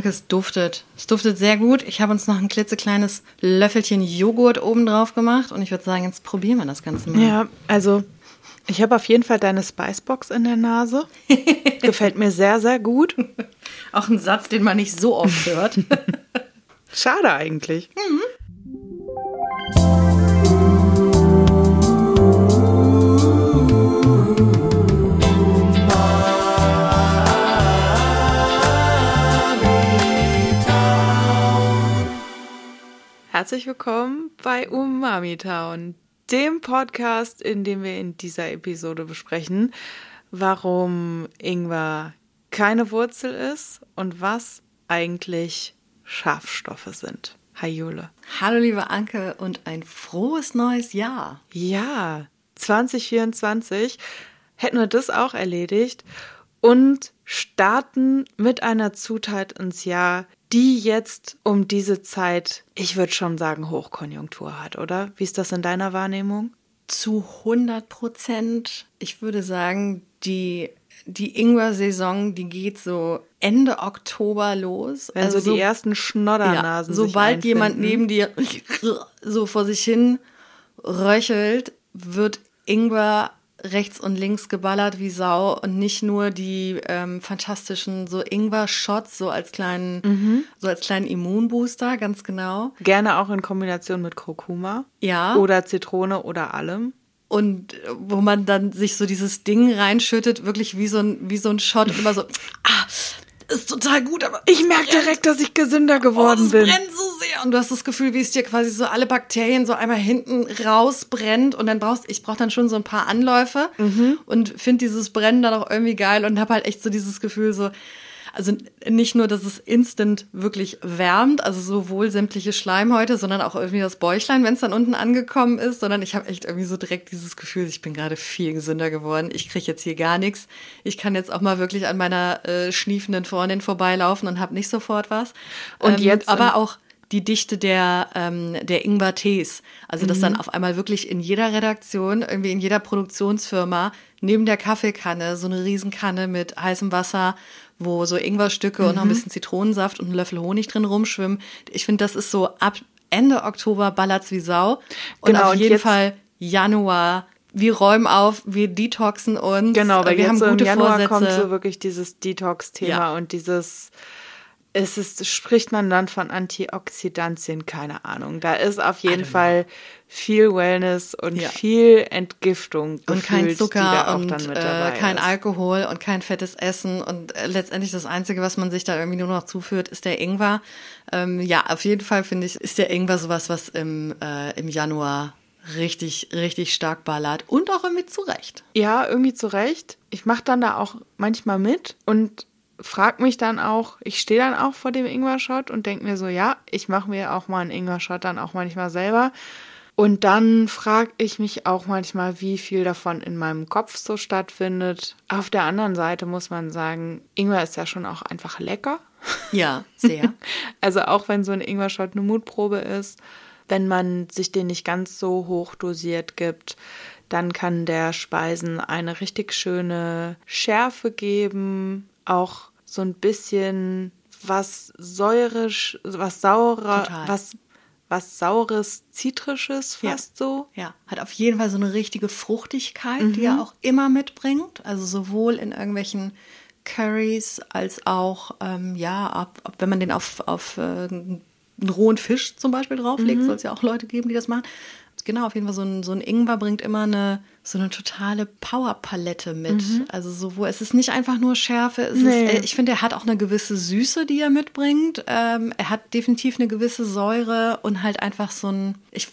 Anke, es duftet. Es duftet sehr gut. Ich habe uns noch ein klitzekleines Löffelchen Joghurt oben drauf gemacht und ich würde sagen, jetzt probieren wir das Ganze mal. Ja, also ich habe auf jeden Fall deine Spicebox in der Nase. Gefällt mir sehr, sehr gut. Auch ein Satz, den man nicht so oft hört. Schade eigentlich. Mhm. Herzlich willkommen bei Umami Town, dem Podcast, in dem wir in dieser Episode besprechen, warum Ingwer keine Wurzel ist und was eigentlich Schafstoffe sind. Hi Jule. Hallo liebe Anke und ein frohes neues Jahr. Ja, 2024 hätten wir das auch erledigt und starten mit einer Zutat ins Jahr, die jetzt um diese Zeit, ich würde schon sagen, Hochkonjunktur hat, oder? Wie ist das in deiner Wahrnehmung? Zu 100 Prozent. Ich würde sagen, die, die Ingwer-Saison, die geht so Ende Oktober los. Wenn also so die ersten Schnoddernasen. Ja, sobald jemand neben dir so vor sich hin röchelt, wird Ingwer rechts und links geballert wie Sau und nicht nur die ähm, fantastischen so Ingwer-Shots so als kleinen mhm. so als kleinen Immunbooster, ganz genau. Gerne auch in Kombination mit Kurkuma. Ja. Oder Zitrone oder allem. Und wo man dann sich so dieses Ding reinschüttet, wirklich wie so ein, wie so ein Shot und immer so, ah, ist total gut, aber ich merke direkt, dass ich gesünder geworden oh, bin. Es brennt so sehr und du hast das Gefühl, wie es dir quasi so alle Bakterien so einmal hinten rausbrennt und dann brauchst ich brauche dann schon so ein paar Anläufe mhm. und finde dieses Brennen dann auch irgendwie geil und habe halt echt so dieses Gefühl so also nicht nur, dass es instant wirklich wärmt, also sowohl sämtliche Schleimhäute, sondern auch irgendwie das Bäuchlein, wenn es dann unten angekommen ist, sondern ich habe echt irgendwie so direkt dieses Gefühl, ich bin gerade viel gesünder geworden. Ich kriege jetzt hier gar nichts. Ich kann jetzt auch mal wirklich an meiner äh, schniefenden Freundin vorbeilaufen und habe nicht sofort was. Und ähm, jetzt aber auch die Dichte der, ähm, der Ingwer-Tees. Also, dass mhm. dann auf einmal wirklich in jeder Redaktion, irgendwie in jeder Produktionsfirma, neben der Kaffeekanne so eine Riesenkanne mit heißem Wasser wo so Ingwerstücke mhm. und noch ein mhm. bisschen Zitronensaft und ein Löffel Honig drin rumschwimmen. Ich finde, das ist so ab Ende Oktober ballert's wie Sau. Und genau, auf jeden Fall Januar wir räumen auf, wir detoxen uns. Genau, weil wir jetzt haben so gute im Januar Vorsätze. kommt so wirklich dieses Detox-Thema ja. und dieses es ist, spricht man dann von Antioxidantien, keine Ahnung. Da ist auf jeden Fall viel Wellness und ja. viel Entgiftung und kein Zucker und äh, kein ist. Alkohol und kein fettes Essen und äh, letztendlich das einzige, was man sich da irgendwie nur noch zuführt, ist der Ingwer. Ähm, ja, auf jeden Fall finde ich, ist der Ingwer sowas, was im äh, im Januar richtig richtig stark ballert und auch irgendwie zurecht. Ja, irgendwie zurecht. Ich mache dann da auch manchmal mit und frag mich dann auch, ich stehe dann auch vor dem Ingwer-Shot und denke mir so, ja, ich mache mir auch mal einen Ingwer-Shot dann auch manchmal selber. Und dann frage ich mich auch manchmal, wie viel davon in meinem Kopf so stattfindet. Auf der anderen Seite muss man sagen, Ingwer ist ja schon auch einfach lecker. Ja, sehr. also auch wenn so ein Ingwer-Shot eine Mutprobe ist, wenn man sich den nicht ganz so hoch dosiert gibt, dann kann der Speisen eine richtig schöne Schärfe geben, auch so ein bisschen was säurisch, was saurer, Total. was was saures, zitrisches fast ja. so. Ja, hat auf jeden Fall so eine richtige Fruchtigkeit, mhm. die er auch immer mitbringt. Also sowohl in irgendwelchen Curries als auch, ähm, ja, ab, ab, wenn man den auf, auf äh, einen rohen Fisch zum Beispiel drauflegt, mhm. soll es ja auch Leute geben, die das machen genau, auf jeden Fall so ein, so ein Ingwer bringt immer eine so eine totale Powerpalette mit. Mhm. Also so, wo es ist nicht einfach nur Schärfe. Es nee. ist, äh, ich finde, er hat auch eine gewisse Süße, die er mitbringt. Ähm, er hat definitiv eine gewisse Säure und halt einfach so ein. Ich,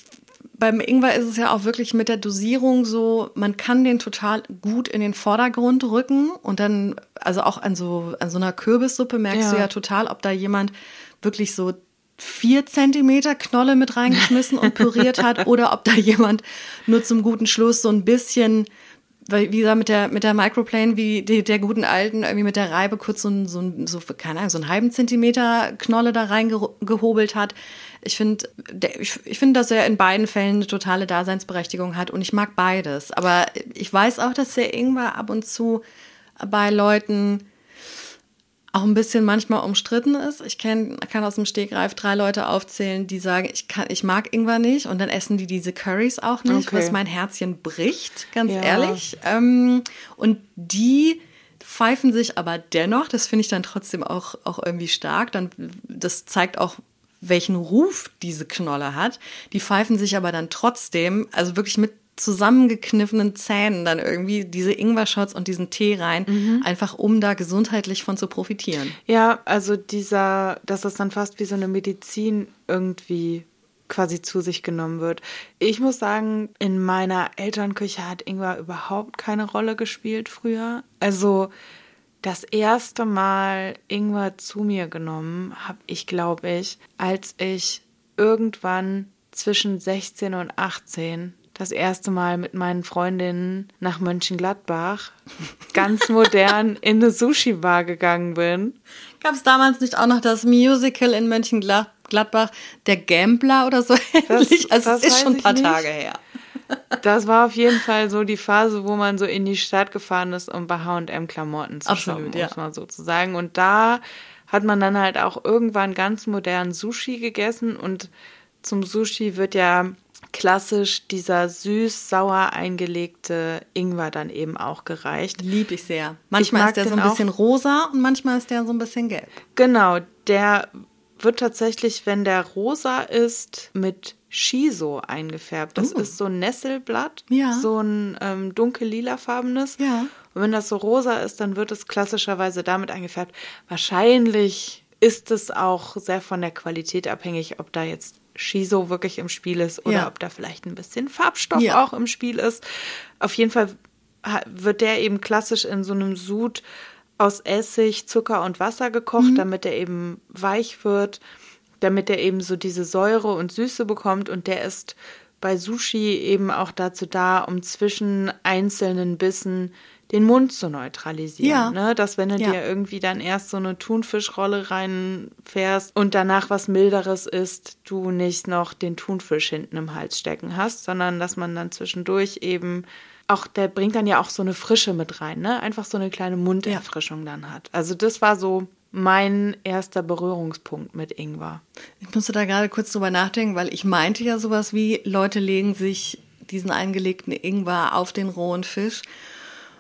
beim Ingwer ist es ja auch wirklich mit der Dosierung so, man kann den total gut in den Vordergrund rücken und dann, also auch an so, an so einer Kürbissuppe merkst ja. du ja total, ob da jemand wirklich so vier Zentimeter Knolle mit reingeschmissen und püriert hat oder ob da jemand nur zum guten Schluss so ein bisschen, weil wie gesagt, mit der, mit der Microplane, wie die, der guten alten, irgendwie mit der Reibe kurz so, ein, so, ein, so, keine Ahnung, so einen halben Zentimeter Knolle da reingehobelt hat. Ich finde, ich, ich finde, dass er in beiden Fällen eine totale Daseinsberechtigung hat und ich mag beides. Aber ich weiß auch, dass der Ingwer ab und zu bei Leuten auch ein bisschen manchmal umstritten ist. Ich kenn, kann aus dem Stegreif drei Leute aufzählen, die sagen, ich, kann, ich mag Ingwer nicht und dann essen die diese Currys auch nicht, okay. was mein Herzchen bricht, ganz ja. ehrlich. Ähm, und die pfeifen sich aber dennoch, das finde ich dann trotzdem auch, auch irgendwie stark, dann, das zeigt auch, welchen Ruf diese Knolle hat. Die pfeifen sich aber dann trotzdem, also wirklich mit zusammengekniffenen Zähnen dann irgendwie diese Ingwer-Shots und diesen Tee rein, mhm. einfach um da gesundheitlich von zu profitieren. Ja, also dieser, dass das dann fast wie so eine Medizin irgendwie quasi zu sich genommen wird. Ich muss sagen, in meiner Elternküche hat Ingwer überhaupt keine Rolle gespielt früher. Also das erste Mal Ingwer zu mir genommen habe ich, glaube ich, als ich irgendwann zwischen 16 und 18 das erste Mal mit meinen Freundinnen nach Mönchengladbach ganz modern in eine Sushi-Bar gegangen bin. Gab es damals nicht auch noch das Musical in Mönchengladbach, der Gambler oder so ähnlich? Das, also das ist schon ein paar Tage her. Das war auf jeden Fall so die Phase, wo man so in die Stadt gefahren ist, um bei H&M Klamotten zu Absolut, shoppen, muss ja. man sozusagen. Und da hat man dann halt auch irgendwann ganz modern Sushi gegessen und zum Sushi wird ja klassisch dieser süß-sauer eingelegte Ingwer dann eben auch gereicht. Lieb ich sehr. Manchmal ich ist der so ein bisschen rosa und manchmal ist der so ein bisschen gelb. Genau, der wird tatsächlich, wenn der rosa ist, mit Shiso eingefärbt. Das uh. ist so ein Nesselblatt, ja. so ein ähm, dunkel-lilafarbenes. Ja. Und wenn das so rosa ist, dann wird es klassischerweise damit eingefärbt. Wahrscheinlich ist es auch sehr von der Qualität abhängig, ob da jetzt Shiso wirklich im Spiel ist oder ja. ob da vielleicht ein bisschen Farbstoff ja. auch im Spiel ist. Auf jeden Fall wird der eben klassisch in so einem Sud aus Essig, Zucker und Wasser gekocht, mhm. damit er eben weich wird, damit er eben so diese Säure und Süße bekommt und der ist bei Sushi eben auch dazu da, um zwischen einzelnen Bissen den Mund zu neutralisieren. Ja. Ne? Dass wenn du ja. dir irgendwie dann erst so eine Thunfischrolle reinfährst und danach was Milderes isst, du nicht noch den Thunfisch hinten im Hals stecken hast, sondern dass man dann zwischendurch eben auch, der bringt dann ja auch so eine Frische mit rein, ne? Einfach so eine kleine Munderfrischung ja. dann hat. Also das war so mein erster Berührungspunkt mit Ingwer. Ich musste da gerade kurz drüber nachdenken, weil ich meinte ja sowas wie, Leute legen sich diesen eingelegten Ingwer auf den rohen Fisch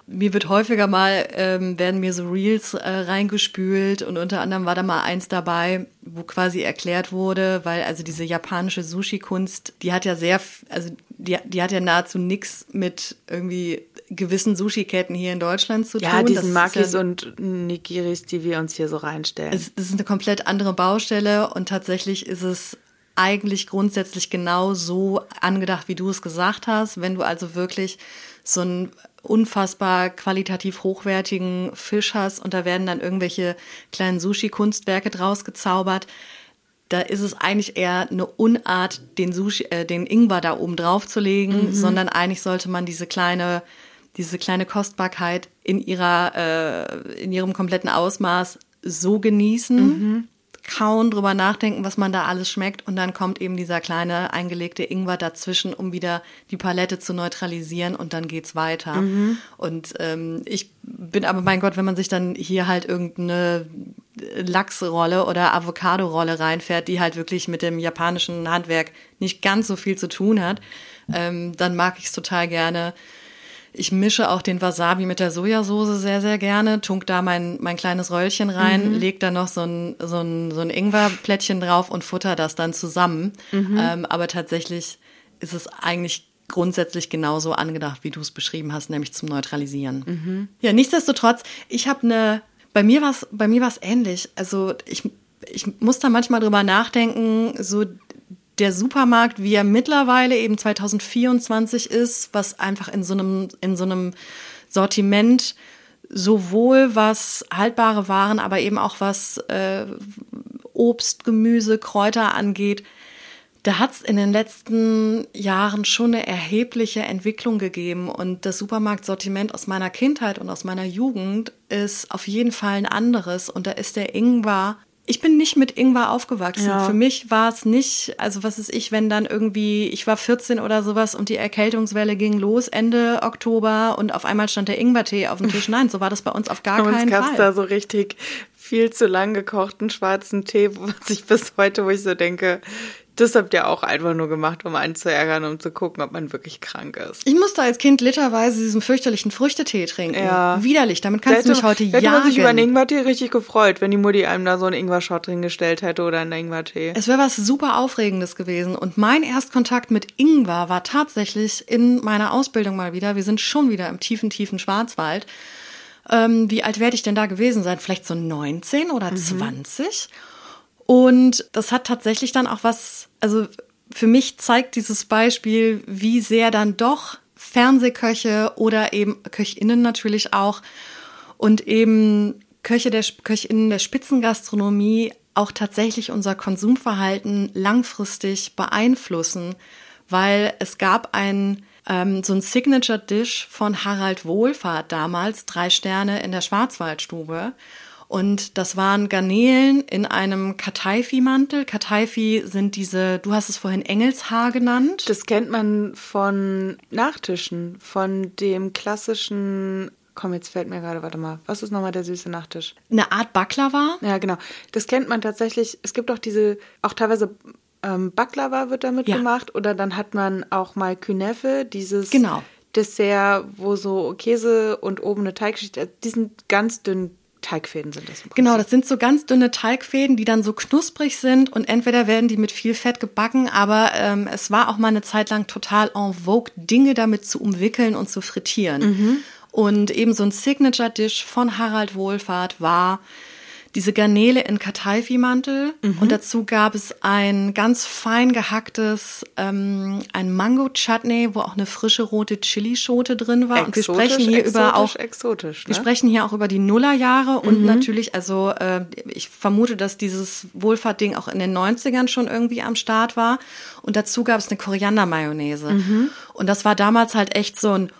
mir wird häufiger mal, ähm, werden mir so Reels äh, reingespült und unter anderem war da mal eins dabei, wo quasi erklärt wurde, weil also diese japanische Sushi-Kunst, die hat ja sehr, also die, die hat ja nahezu nichts mit irgendwie gewissen Sushi-Ketten hier in Deutschland zu tun. Ja, diesen Makis ja, und Nigiris, die wir uns hier so reinstellen. Es, das ist eine komplett andere Baustelle und tatsächlich ist es eigentlich grundsätzlich genau so angedacht, wie du es gesagt hast. Wenn du also wirklich so ein unfassbar qualitativ hochwertigen Fisch hast und da werden dann irgendwelche kleinen Sushi-Kunstwerke draus gezaubert. Da ist es eigentlich eher eine Unart, den Sushi, äh, den Ingwer da oben drauf zu legen, mhm. sondern eigentlich sollte man diese kleine, diese kleine Kostbarkeit in ihrer, äh, in ihrem kompletten Ausmaß so genießen. Mhm kauen, drüber nachdenken, was man da alles schmeckt und dann kommt eben dieser kleine eingelegte Ingwer dazwischen, um wieder die Palette zu neutralisieren und dann geht's weiter. Mhm. Und ähm, ich bin aber, mein Gott, wenn man sich dann hier halt irgendeine Lachsrolle oder Avocado-Rolle reinfährt, die halt wirklich mit dem japanischen Handwerk nicht ganz so viel zu tun hat, ähm, dann mag ich es total gerne ich mische auch den Wasabi mit der Sojasauce sehr, sehr gerne, tunk da mein, mein kleines Röllchen rein, mhm. leg da noch so ein, so ein, so ein Ingwerplättchen drauf und futter das dann zusammen. Mhm. Ähm, aber tatsächlich ist es eigentlich grundsätzlich genauso angedacht, wie du es beschrieben hast, nämlich zum Neutralisieren. Mhm. Ja, nichtsdestotrotz, ich habe eine, bei mir war es ähnlich. Also ich ich muss da manchmal drüber nachdenken, so der Supermarkt, wie er mittlerweile eben 2024 ist, was einfach in so einem, in so einem Sortiment sowohl was haltbare Waren, aber eben auch was äh, Obst, Gemüse, Kräuter angeht, da hat es in den letzten Jahren schon eine erhebliche Entwicklung gegeben. Und das Supermarktsortiment aus meiner Kindheit und aus meiner Jugend ist auf jeden Fall ein anderes. Und da ist der Ingwer ich bin nicht mit Ingwer aufgewachsen. Ja. Für mich war es nicht, also was ist ich, wenn dann irgendwie, ich war 14 oder sowas und die Erkältungswelle ging los Ende Oktober und auf einmal stand der Ingwertee auf dem Tisch. Nein, so war das bei uns auf gar keinen Fall. Bei uns gab da so richtig viel zu lang gekochten schwarzen Tee, was ich bis heute, wo ich so denke, das habt ihr auch einfach nur gemacht, um einen zu ärgern, um zu gucken, ob man wirklich krank ist. Ich musste als Kind literweise diesen fürchterlichen Früchtetee trinken. Ja. Widerlich, damit kannst du mich heute hätte man sich über einen jagen. Ingwertee richtig gefreut, wenn die Mutti einem da so einen Ingwer-Shot drin gestellt hätte oder einen Ingwertee. Es wäre was super Aufregendes gewesen. Und mein Erstkontakt mit Ingwer war tatsächlich in meiner Ausbildung mal wieder. Wir sind schon wieder im tiefen, tiefen Schwarzwald. Ähm, wie alt werde ich denn da gewesen sein? Vielleicht so 19 oder 20? Und das hat tatsächlich dann auch was, also für mich zeigt dieses Beispiel, wie sehr dann doch Fernsehköche oder eben Köchinnen natürlich auch und eben Köche der Köchinnen der Spitzengastronomie auch tatsächlich unser Konsumverhalten langfristig beeinflussen, weil es gab ein ähm, so ein Signature Dish von Harald Wohlfahrt damals, drei Sterne in der Schwarzwaldstube. Und das waren Garnelen in einem Kataifi-Mantel. Kataifi sind diese, du hast es vorhin Engelshaar genannt. Das kennt man von Nachtischen, von dem klassischen. Komm, jetzt fällt mir gerade, warte mal. Was ist nochmal der süße Nachtisch? Eine Art Baklava. Ja, genau. Das kennt man tatsächlich. Es gibt auch diese, auch teilweise ähm, Baklava wird damit Ja. gemacht. Oder dann hat man auch mal Künefe, dieses Genau. Dessert, wo so Käse und oben eine Teigschicht. Die sind ganz dünn. Teigfäden sind das. Genau, das sind so ganz dünne Teigfäden, die dann so knusprig sind und entweder werden die mit viel Fett gebacken, aber ähm, es war auch mal eine Zeit lang total en vogue, Dinge damit zu umwickeln und zu frittieren. Und eben so ein Signature-Dish von Harald Wohlfahrt war diese Garnele in Kataifi-Mantel und dazu gab es ein ganz fein gehacktes, ähm, ein Mango-Chutney, wo auch eine frische rote Chilischote drin war. und wir Exotisch, sprechen hier über auch exotisch, exotisch. wir Ne? sprechen hier auch über die Nullerjahre und Mhm. natürlich, also äh, ich vermute, dass dieses Wohlfahrtding auch in den 90ern schon irgendwie am Start war. Und dazu gab es eine Koriander-Mayonnaise. Mhm. Und das war damals halt echt so ein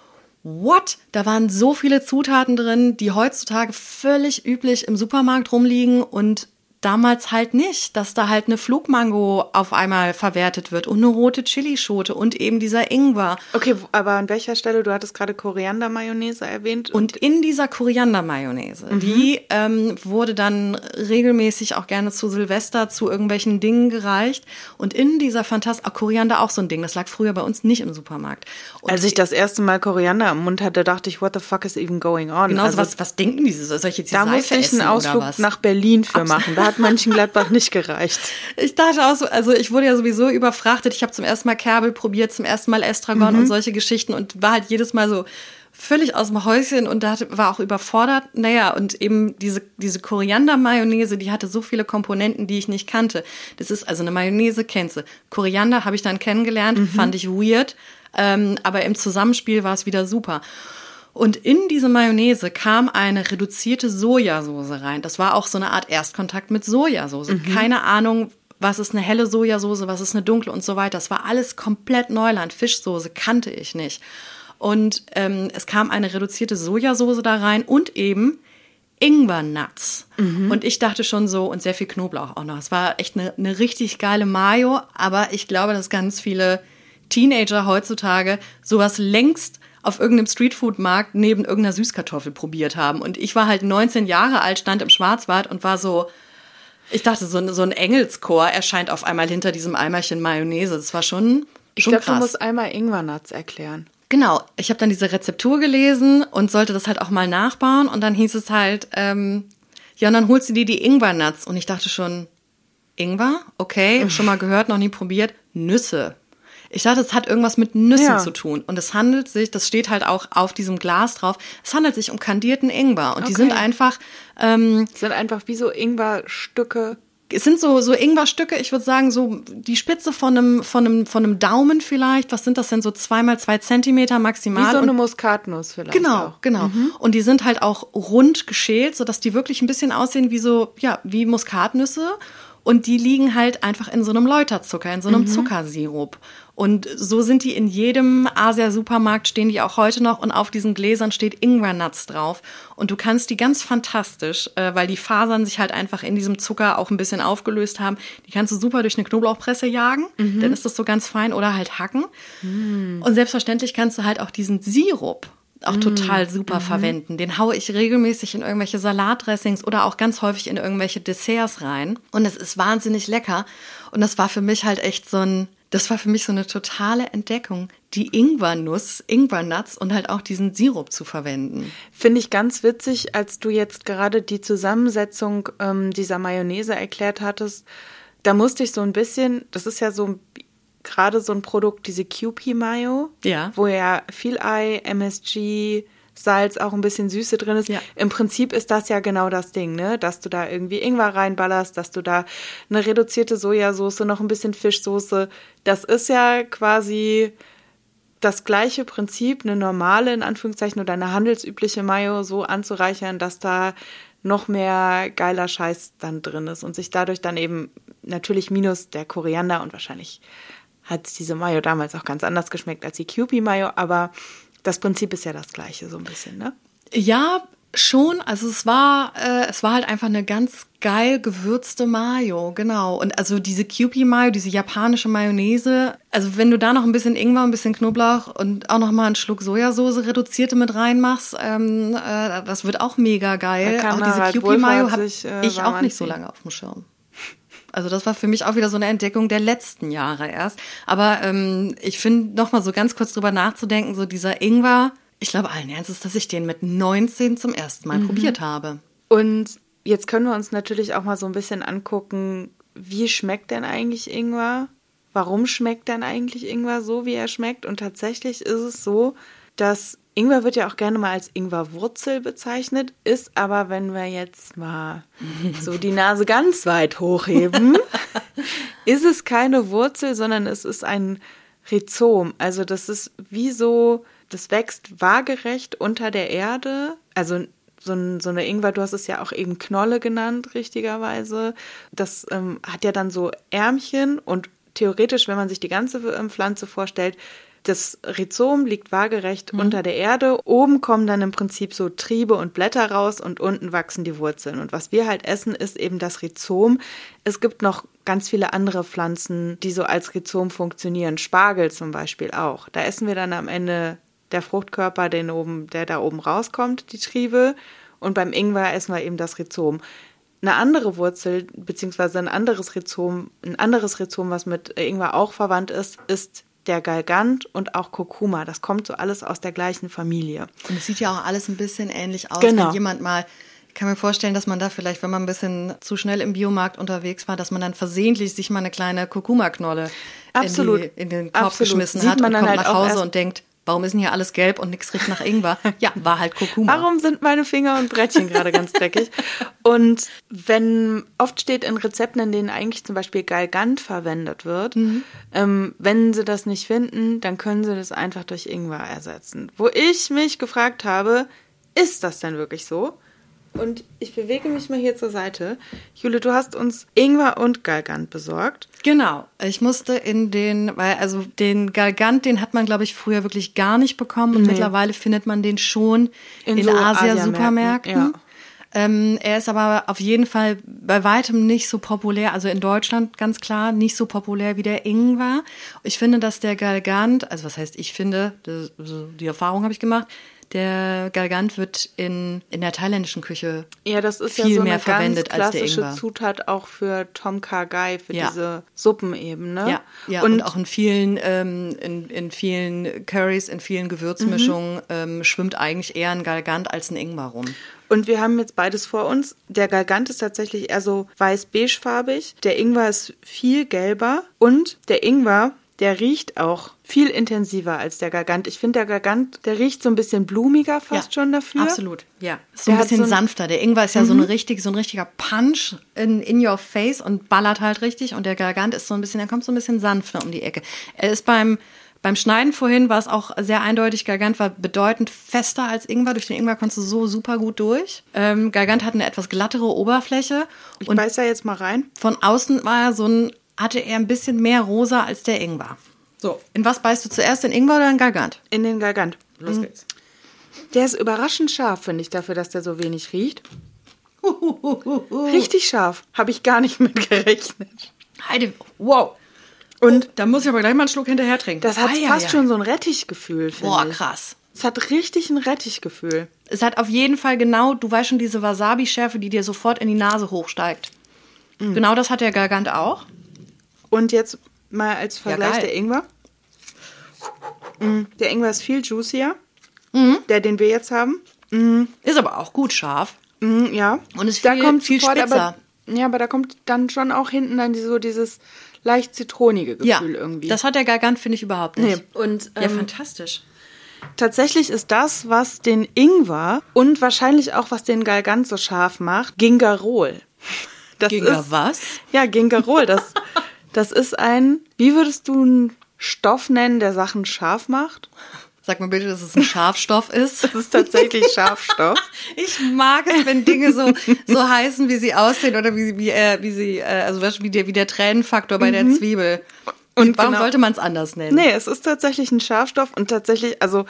What? Da waren so viele Zutaten drin, die heutzutage völlig üblich im Supermarkt rumliegen und damals halt nicht, dass da halt eine Flugmango auf einmal verwertet wird und eine rote Chilischote und eben dieser Ingwer. Okay, aber an welcher Stelle? Du hattest gerade Koriander-Mayonnaise erwähnt. Und in dieser Koriander-Mayonnaise, die ähm, wurde dann regelmäßig auch gerne zu Silvester zu irgendwelchen Dingen gereicht. Und in dieser Fantast auch Koriander auch so ein Ding, das lag früher bei uns nicht im Supermarkt. Und Als ich das erste Mal Koriander im Mund hatte, dachte ich, what the fuck is even going on? genau, also, was, was denken diese? Soll ich jetzt die da Seife musste ich einen Ausflug nach Berlin für machen. Da hat Mönchengladbach nicht gereicht. Ich dachte auch so, also ich wurde ja sowieso überfrachtet. Ich habe zum ersten Mal Kerbel probiert, zum ersten Mal Estragon Mhm. und solche Geschichten und war halt jedes Mal so völlig aus dem Häuschen und da war auch überfordert. Naja, und eben diese, diese Koriander-Mayonnaise, die hatte so viele Komponenten, die ich nicht kannte. Das ist also eine Mayonnaise, kennst du. Koriander habe ich dann kennengelernt, Mhm. fand ich weird, ähm, aber im Zusammenspiel war es wieder super. Und in diese Mayonnaise kam eine reduzierte Sojasauce rein. Das war auch so eine Art Erstkontakt mit Sojasauce. Keine Ahnung, was ist eine helle Sojasauce, was ist eine dunkle und so weiter. Das war alles komplett Neuland. Fischsoße kannte ich nicht. Und ähm, es kam eine reduzierte Sojasauce da rein und eben Ingwer-Nuts. Und ich dachte schon so, und sehr viel Knoblauch auch noch. Es war echt eine, eine richtig geile Mayo, aber ich glaube, dass ganz viele Teenager heutzutage sowas längst auf irgendeinem Streetfood-Markt neben irgendeiner Süßkartoffel probiert haben. Und ich war halt 19 Jahre alt, stand im Schwarzwald und war so, ich dachte, so, ein- so ein Engelschor erscheint auf einmal hinter diesem Eimerchen Mayonnaise. Das war schon, Ich schon glaube, du krass. musst einmal Ingwer-Nuts erklären. Genau, ich habe dann diese Rezeptur gelesen und sollte das halt auch mal nachbauen und dann hieß es halt, ähm, ja, und dann holst du dir die Ingwer-Nuts und ich dachte schon, Ingwer? Okay, schon mal gehört, noch nie probiert. Nüsse. Ich dachte, es hat irgendwas mit Nüssen Ja. zu tun. Und es handelt sich, das steht halt auch auf diesem Glas drauf, es handelt sich um kandierten Ingwer. Und die Okay. sind einfach, ähm, sind einfach wie so Ingwer-Stücke. es sind so, so Ingwerstücke, ich würde sagen, so die Spitze von einem, von einem, von einem Daumen vielleicht. Was sind das denn? So zweimal zwei Zentimeter maximal. Wie so eine Muskatnuss vielleicht Genau, auch. genau. Und die sind halt auch rund geschält, sodass die wirklich ein bisschen aussehen wie so, ja, wie Muskatnüsse. Und die liegen halt einfach in so einem Läuterzucker, in so einem Zuckersirup. Und so sind die in jedem Asia-Supermarkt, stehen die auch heute noch. Und auf diesen Gläsern steht Ingwer-Nuts drauf. Und du kannst die ganz fantastisch, äh, weil die Fasern sich halt einfach in diesem Zucker auch ein bisschen aufgelöst haben, die kannst du super durch eine Knoblauchpresse jagen. Dann ist das so ganz fein oder halt hacken. Und selbstverständlich kannst du halt auch diesen Sirup auch total super verwenden. Den haue ich regelmäßig in irgendwelche Salatdressings oder auch ganz häufig in irgendwelche Desserts rein. Und es ist wahnsinnig lecker. Und das war für mich halt echt so ein, das war für mich so eine totale Entdeckung, die Ingwernuss, Ingwernuts und halt auch diesen Sirup zu verwenden. Finde ich ganz witzig, als du jetzt gerade die Zusammensetzung ähm, dieser Mayonnaise erklärt hattest. Da musste ich so ein bisschen, das ist ja so gerade so ein Produkt, diese Kewpie Mayo, Ja. wo ja viel Ei, MSG, Salz, auch ein bisschen Süße drin ist. Ja. Im Prinzip ist das ja genau das Ding, ne? Dass du da irgendwie Ingwer reinballerst, dass du da eine reduzierte Sojasauce, noch ein bisschen Fischsoße. Das ist ja quasi das gleiche Prinzip, eine normale, in Anführungszeichen, oder eine handelsübliche Mayo so anzureichern, dass da noch mehr geiler Scheiß dann drin ist und sich dadurch dann eben natürlich minus der Koriander und wahrscheinlich hat diese Mayo damals auch ganz anders geschmeckt als die Kewpie Mayo, aber das Prinzip ist ja das gleiche so ein bisschen, ne? Ja, schon. Also es war, äh, es war halt einfach eine ganz geil gewürzte Mayo, genau. Und also diese Kewpie Mayo, diese japanische Mayonnaise, also wenn du da noch ein bisschen Ingwer, ein bisschen Knoblauch und auch noch mal einen Schluck Sojasauce reduzierte mit reinmachst, ähm, äh, das wird auch mega geil. Auch diese Kewpie Mayo habe äh, ich auch nicht so lange auf dem Schirm. Also das war für mich auch wieder so eine Entdeckung der letzten Jahre erst. Aber ähm, ich finde, noch mal so ganz kurz drüber nachzudenken, so dieser Ingwer, ich glaube allen Ernstes, dass ich den mit 19 zum ersten Mal probiert habe. Und jetzt können wir uns natürlich auch mal so ein bisschen angucken, wie schmeckt denn eigentlich Ingwer? Warum schmeckt denn eigentlich Ingwer so, wie er schmeckt? Und tatsächlich ist es so, dass Ingwer wird ja auch gerne mal als Ingwerwurzel bezeichnet, ist aber, wenn wir jetzt mal so die Nase ganz weit hochheben, ist es keine Wurzel, sondern es ist ein Rhizom. Also das ist wie so, das wächst waagerecht unter der Erde. Also so, ein, so eine Ingwer, du hast es ja auch eben Knolle genannt, richtigerweise. Das ähm, hat ja dann so Ärmchen und theoretisch, wenn man sich die ganze ähm, Pflanze vorstellt, das Rhizom liegt waagerecht unter der Erde. Oben kommen dann im Prinzip so Triebe und Blätter raus und unten wachsen die Wurzeln. Und was wir halt essen, ist eben das Rhizom. Es gibt noch ganz viele andere Pflanzen, die so als Rhizom funktionieren. Spargel zum Beispiel auch. Da essen wir dann am Ende der Fruchtkörper, den oben, der da oben rauskommt, die Triebe. Und beim Ingwer essen wir eben das Rhizom. Eine andere Wurzel, beziehungsweise ein anderes Rhizom, ein anderes Rhizom, was mit Ingwer auch verwandt ist, ist der Galgant und auch Kurkuma. Das kommt so alles aus der gleichen Familie. Und es sieht ja auch alles ein bisschen ähnlich aus, Genau. wenn jemand mal. Ich kann mir vorstellen, dass man da vielleicht, wenn man ein bisschen zu schnell im Biomarkt unterwegs war, dass man dann versehentlich sich mal eine kleine Kurkuma-Knolle in, in den Korb Absolut. geschmissen Sieht hat und dann kommt halt nach Hause und denkt, warum ist denn hier alles gelb und nichts riecht nach Ingwer? Ja, war halt Kurkuma. Warum sind meine Finger und Brettchen gerade ganz dreckig? Und wenn oft steht in Rezepten, in denen eigentlich zum Beispiel Galgant verwendet wird, ähm, wenn sie das nicht finden, dann können sie das einfach durch Ingwer ersetzen. Wo ich mich gefragt habe, ist das denn wirklich so? Und ich bewege mich mal hier zur Seite. Jule, du hast uns Ingwer und Galgant besorgt. Genau. Ich musste in den, weil also den Galgant, den hat man, glaube ich, früher wirklich gar nicht bekommen und Nee. mittlerweile findet man den schon In in, so Asia-Supermärkten. Asiamärkten, Ähm, er ist aber auf jeden Fall bei weitem nicht so populär, also in Deutschland ganz klar nicht so populär wie der Ingwer. Ich finde, dass der Galgant, also was heißt ich finde, das, die Erfahrung habe ich gemacht, der Galgant wird in, in der thailändischen Küche Ja, das ist viel ja so mehr eine verwendet ganz als der klassische Ingwer. Zutat auch für Tom Kha Gai, für Ja. diese Suppen eben, ne? Ja, ja und, auch in vielen, ähm, in, in vielen Currys, in vielen Gewürzmischungen ähm, schwimmt eigentlich eher ein Galgant als ein Ingwer rum. Und wir haben jetzt beides vor uns. Der Galgant ist tatsächlich eher so weiß-beigefarbig. Der Ingwer ist viel gelber. Und der Ingwer, der riecht auch viel intensiver als der Galgant. Ich finde, der Galgant, der riecht so ein bisschen blumiger fast schon dafür. Absolut, ja. So ein bisschen so ein- Mhm. sanfter. Der Ingwer ist ja so, eine richtig, so ein richtiger Punch in, in your face und ballert halt richtig. Und der Galgant ist so ein bisschen, der kommt so ein bisschen sanfter um die Ecke. Er ist beim, beim Schneiden vorhin war es auch sehr eindeutig, Galgant war bedeutend fester als Ingwer. Durch den Ingwer kommst du so super gut durch. Ähm, Galgant hat eine etwas glattere Oberfläche. Ich und beiß da jetzt mal rein. Von außen war er so ein, hatte er ein bisschen mehr rosa als der Ingwer. So, in was beißt du zuerst, in Ingwer oder in Galgant? In den Galgant. Mhm. Los geht's. Der ist überraschend scharf, finde ich, dafür, dass der so wenig riecht. Richtig scharf. Habe ich gar nicht mit gerechnet. Heide, wow. Und Da muss ich aber gleich mal einen Schluck hinterher trinken. das hat ei, fast ei. schon so ein Rettichgefühl, finde Boah, ich. krass. Es hat richtig ein Rettichgefühl. Es hat auf jeden Fall genau, du weißt schon, diese Wasabi-Schärfe, die dir sofort in die Nase hochsteigt. Mm. Genau das hat der Gargant auch. Und jetzt mal als Vergleich geil. der Ingwer. Mm, Der Ingwer ist viel juicier, Mhm. der, den wir jetzt haben. Ist aber auch gut scharf. Mm, Ja. Und ist da viel- kommt viel sofort, spitzer. aber, Ja, aber da kommt dann schon auch hinten dann so dieses leicht zitronige Ja, Gefühl irgendwie. das hat der Gargant, finde ich, überhaupt nicht. Nee. Und, ja, ähm, fantastisch. Tatsächlich ist das, was den Ingwer und wahrscheinlich auch was den Galgant so scharf macht, Gingerol. Das Ginger ist, was? Ja, Gingerol. Das, das ist ein, wie würdest du einen Stoff nennen, der Sachen scharf macht? Sag mir bitte, dass es ein Schafstoff ist. Das ist tatsächlich Scharfstoff. Ich mag es, wenn Dinge so, so heißen, wie sie aussehen oder wie, wie, äh, wie sie, äh, also wie der, wie der Tränenfaktor bei der Zwiebel. Und Und warum genau- sollte man es anders nennen? Nee, es ist tatsächlich ein Scharfstoff und tatsächlich, also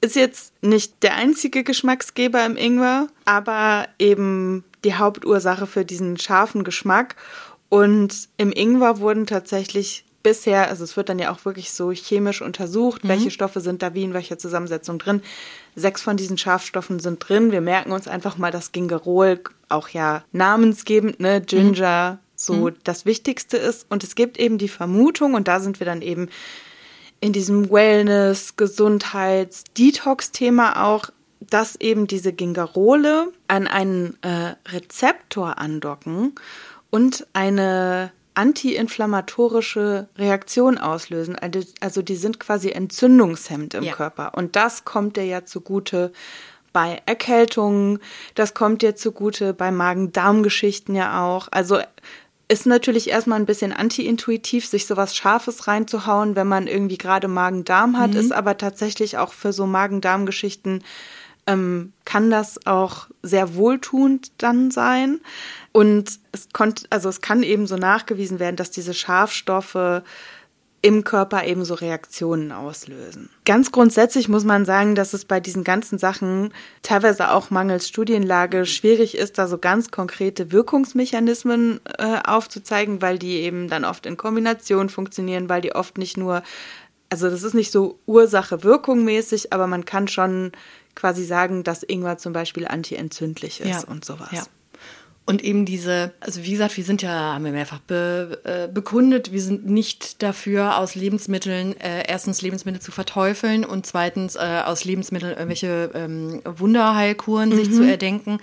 ist jetzt nicht der einzige Geschmacksgeber im Ingwer, aber eben die Hauptursache für diesen scharfen Geschmack. Und im Ingwer wurden tatsächlich bisher, also es wird dann ja auch wirklich so chemisch untersucht, welche Stoffe sind da wie in welcher Zusammensetzung drin. Sechs von diesen Schafstoffen sind drin. Wir merken uns einfach mal, dass Gingerol auch ja namensgebend, ne, Ginger, so das Wichtigste ist. Und es gibt eben die Vermutung, und da sind wir dann eben in diesem Wellness, Gesundheits, Detox-Thema auch, dass eben diese Gingerole an einen äh, Rezeptor andocken und eine antiinflammatorische Reaktion auslösen. Also- Also die sind quasi entzündungshemmend im Ja. Körper. Und das kommt dir ja zugute bei Erkältungen, das kommt dir zugute bei Magen-Darm-Geschichten ja auch. Also ist natürlich erstmal ein bisschen anti-intuitiv, sich sowas Scharfes reinzuhauen, wenn man irgendwie gerade Magen-Darm hat, ist aber tatsächlich auch für so Magen-Darm-Geschichten ähm, kann das auch sehr wohltuend dann sein. Und es konnte, also es kann eben so nachgewiesen werden, dass diese Schafstoffe im Körper eben so Reaktionen auslösen. Ganz grundsätzlich muss man sagen, dass es bei diesen ganzen Sachen teilweise auch mangels Studienlage schwierig ist, da so ganz konkrete Wirkungsmechanismen äh, aufzuzeigen, weil die eben dann oft in Kombination funktionieren, weil die oft nicht nur, also das ist nicht so Ursache-Wirkung mäßig, aber man kann schon quasi sagen, dass Ingwer zum Beispiel antientzündlich ist und sowas. Ja. Und eben diese, also wie gesagt, wir sind ja, haben wir mehrfach be, äh, bekundet, wir sind nicht dafür, aus Lebensmitteln äh, erstens Lebensmittel zu verteufeln und zweitens äh, aus Lebensmitteln irgendwelche ähm, Wunderheilkuren sich zu erdenken.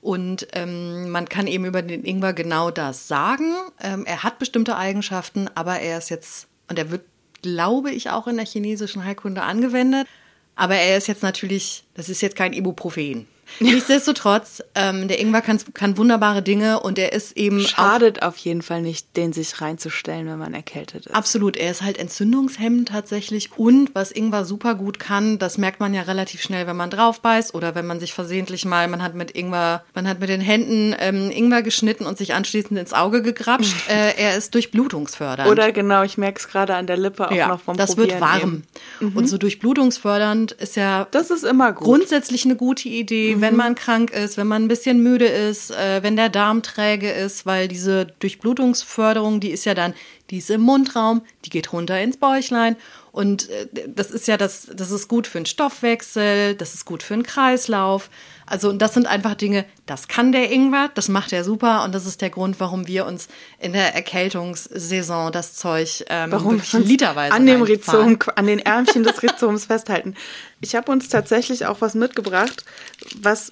Und ähm, man kann eben über den Ingwer genau das sagen. Ähm, er hat bestimmte Eigenschaften, aber er ist jetzt, und er wird, glaube ich, auch in der chinesischen Heilkunde angewendet. Aber er ist jetzt natürlich, das ist jetzt kein Ibuprofen. Nichtsdestotrotz, ähm, der Ingwer kann, kann wunderbare Dinge und er ist eben Schadet auf jeden Fall nicht, den sich reinzustellen, wenn man erkältet ist. Absolut, er ist halt entzündungshemmend tatsächlich und was Ingwer super gut kann, das merkt man ja relativ schnell, wenn man drauf beißt oder wenn man sich versehentlich mal, man hat mit Ingwer, man hat mit den Händen ähm, Ingwer geschnitten und sich anschließend ins Auge gegrapscht. äh, er ist durchblutungsfördernd. Oder genau, ich merke es gerade an der Lippe auch ja, noch vom das Probieren wird warm. eben. Und so durchblutungsfördernd ist ja Das ist immer gut. grundsätzlich eine gute Idee, wenn man krank ist, wenn man ein bisschen müde ist, äh, wenn der Darm träge ist, weil diese Durchblutungsförderung, die ist ja dann, die ist im Mundraum, die geht runter ins Bäuchlein und äh, das ist ja das, das ist gut für den Stoffwechsel, das ist gut für den Kreislauf. Also und das sind einfach Dinge, das kann der Ingwer, das macht er super und das ist der Grund, warum wir uns in der Erkältungssaison das Zeug ähm, Warum literweise an dem. Rhizom, an den Ärmchen des Rhizoms festhalten. Ich habe uns tatsächlich auch was mitgebracht, was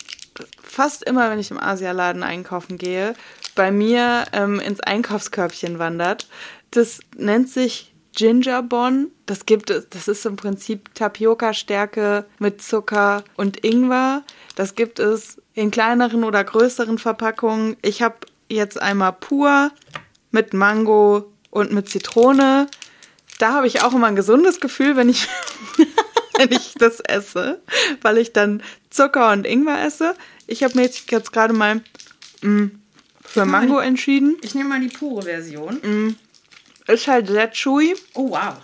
fast immer, wenn ich im Asialaden einkaufen gehe, bei mir ähm, ins Einkaufskörbchen wandert. Das nennt sich Gingerbon. Das gibt es, das ist im Prinzip Tapioca-Stärke mit Zucker und Ingwer. Das gibt es in kleineren oder größeren Verpackungen. Ich habe jetzt einmal pur mit Mango und mit Zitrone. Da habe ich auch immer ein gesundes Gefühl, wenn ich, wenn ich das esse, weil ich dann Zucker und Ingwer esse. Ich habe mir jetzt, jetzt gerade mal mh, für Mango entschieden. Ich nehme mal die pure Version. Ist halt sehr chewy. Oh wow.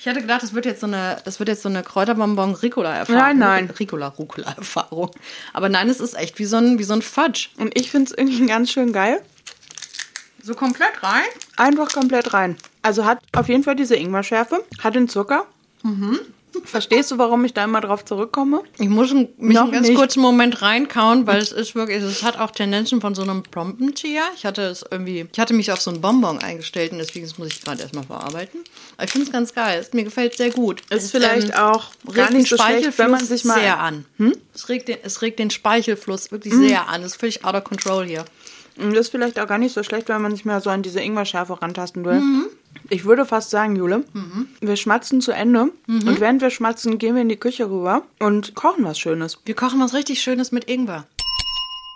Ich hätte gedacht, das wird jetzt so eine, das wird jetzt so eine Kräuterbonbon Ricola Erfahrung. Nein, nein. Ricola Rucola Erfahrung. Aber nein, es ist echt wie so ein wie so ein Fudge. Und ich finde es irgendwie ganz schön geil. So komplett rein. Einfach komplett rein. Also hat auf jeden Fall diese Ingwer-Schärfe, hat den Zucker. Verstehst du, warum ich da immer drauf zurückkomme? Ich muss mich Noch einen ganz nicht. kurzen Moment reinkauen, weil es ist wirklich, es hat auch Tendenzen von so einem Promptenzieher. Ich hatte es irgendwie, ich hatte mich auf so einen Bonbon eingestellt und deswegen muss ich gerade erstmal verarbeiten. Aber ich finde es ganz geil. Es- Mir gefällt es sehr gut. Ist Es, vielleicht auch regt gar den nicht so schlecht, wenn man Speichelfluss sich mal Hm? sehr an. Es, regt den, es regt den Speichelfluss wirklich sehr an. Es ist völlig out of control hier. Und Das ist vielleicht auch gar nicht so schlecht, wenn man sich mal so an diese Ingwer-Schärfe rantasten will. Ich würde fast sagen, Jule, wir schmatzen zu Ende. Und während wir schmatzen, gehen wir in die Küche rüber und kochen was Schönes. Wir kochen was richtig Schönes mit Ingwer.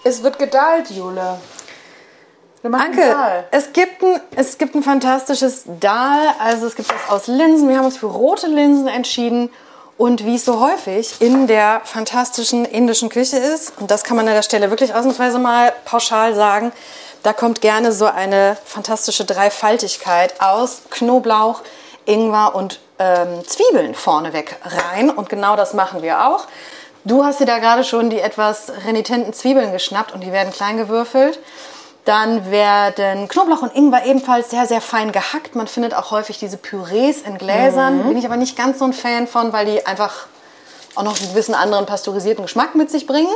Es wird gedeiht, Jule. Wir machen Anke, es gibt, ein, es gibt ein fantastisches Dal. Also es gibt das aus Linsen. Wir haben uns für rote Linsen entschieden. Und wie es so häufig in der fantastischen indischen Küche ist, und das kann man an der Stelle wirklich ausnahmsweise mal pauschal sagen, da kommt gerne so eine fantastische Dreifaltigkeit aus Knoblauch, Ingwer und ähm, Zwiebeln vorneweg rein. Und genau das machen wir auch. Du hast dir da gerade schon die etwas renitenten Zwiebeln geschnappt und die werden klein gewürfelt. Dann werden Knoblauch und Ingwer ebenfalls sehr, sehr fein gehackt. Man findet auch häufig diese Pürees in Gläsern. Bin ich aber nicht ganz so ein Fan von, weil die einfach auch noch einen gewissen anderen pasteurisierten Geschmack mit sich bringen.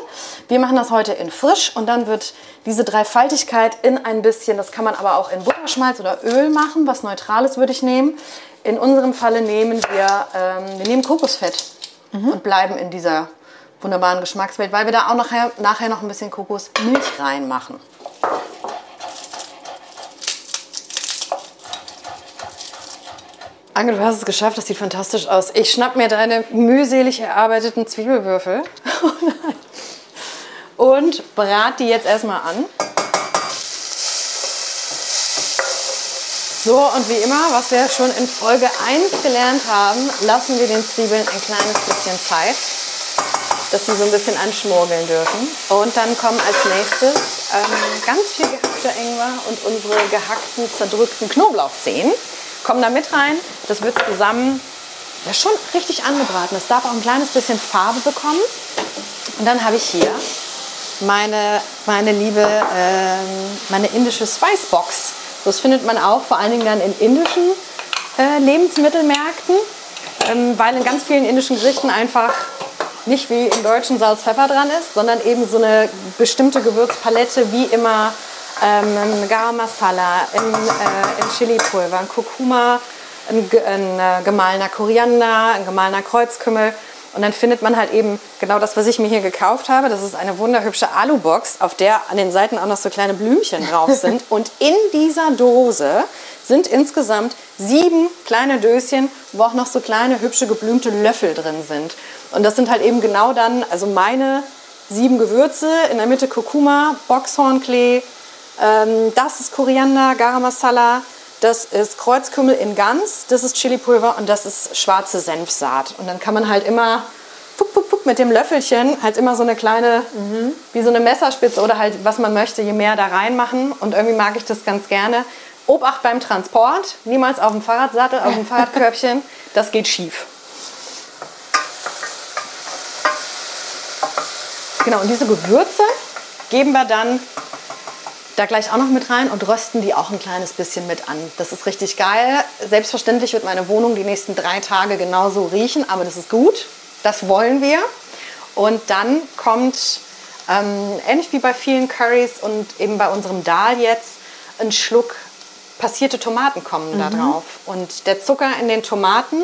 Wir machen das heute in frisch und dann wird diese Dreifaltigkeit in ein bisschen, das kann man aber auch in Butterschmalz oder Öl machen, was Neutrales würde ich nehmen. In unserem Falle nehmen wir, ähm, wir nehmen Kokosfett und bleiben in dieser wunderbaren Geschmackswelt, weil wir da auch nachher, nachher noch ein bisschen Kokosmilch reinmachen. Anke, du hast es geschafft, das sieht fantastisch aus. Ich schnapp mir deine mühselig erarbeiteten Zwiebelwürfel und brat die jetzt erstmal an. So, und wie immer, was wir schon in Folge 1 gelernt haben, lassen wir den Zwiebeln ein kleines bisschen Zeit, dass sie so ein bisschen anschmorgeln dürfen. Und dann kommen als nächstes ähm, ganz viel gehackter Ingwer und unsere gehackten, zerdrückten Knoblauchzehen kommen da mit rein. Das wird zusammen ja, schon richtig angebraten. Es darf auch ein kleines bisschen Farbe bekommen. Und dann habe ich hier meine, meine liebe, ähm, meine indische Spice Box. Das findet man auch vor allen Dingen dann in indischen äh, Lebensmittelmärkten, ähm, weil in ganz vielen indischen Gerichten einfach nicht wie im deutschen Salz, Pfeffer dran ist, sondern eben so eine bestimmte Gewürzpalette wie immer ähm, Garam Masala, ein, äh, ein Chili-Pulver, ein Kurkuma, ein, ein äh, gemahlener Koriander, ein gemahlener Kreuzkümmel. Und dann findet man halt eben genau das, was ich mir hier gekauft habe. Das ist eine wunderhübsche Alubox, auf der an den Seiten auch noch so kleine Blümchen drauf sind. Und in dieser Dose sind insgesamt sieben kleine Döschen, wo auch noch so kleine hübsche geblümte Löffel drin sind. Und das sind halt eben genau dann, also meine sieben Gewürze, in der Mitte Kurkuma, Boxhornklee, das ist Koriander, Garam Masala, das ist Kreuzkümmel in Gans, das ist Chilipulver und das ist schwarze Senfsaat. Und dann kann man halt immer pup, pup, pup, mit dem Löffelchen halt immer so eine kleine, wie so eine Messerspitze oder halt was man möchte, je mehr da reinmachen. Und irgendwie mag ich das ganz gerne. Obacht beim Transport, niemals auf dem Fahrradsattel, auf dem Fahrradkörbchen, das geht schief. Genau, und diese Gewürze geben wir dann da gleich auch noch mit rein und rösten die auch ein kleines bisschen mit an. Das ist richtig geil. Selbstverständlich wird meine Wohnung die nächsten drei Tage genauso riechen, aber das ist gut. Das wollen wir. Und dann kommt, ähm, ähnlich wie bei vielen Currys und eben bei unserem Dal jetzt, ein Schluck passierte Tomaten kommen da drauf. Und der Zucker in den Tomaten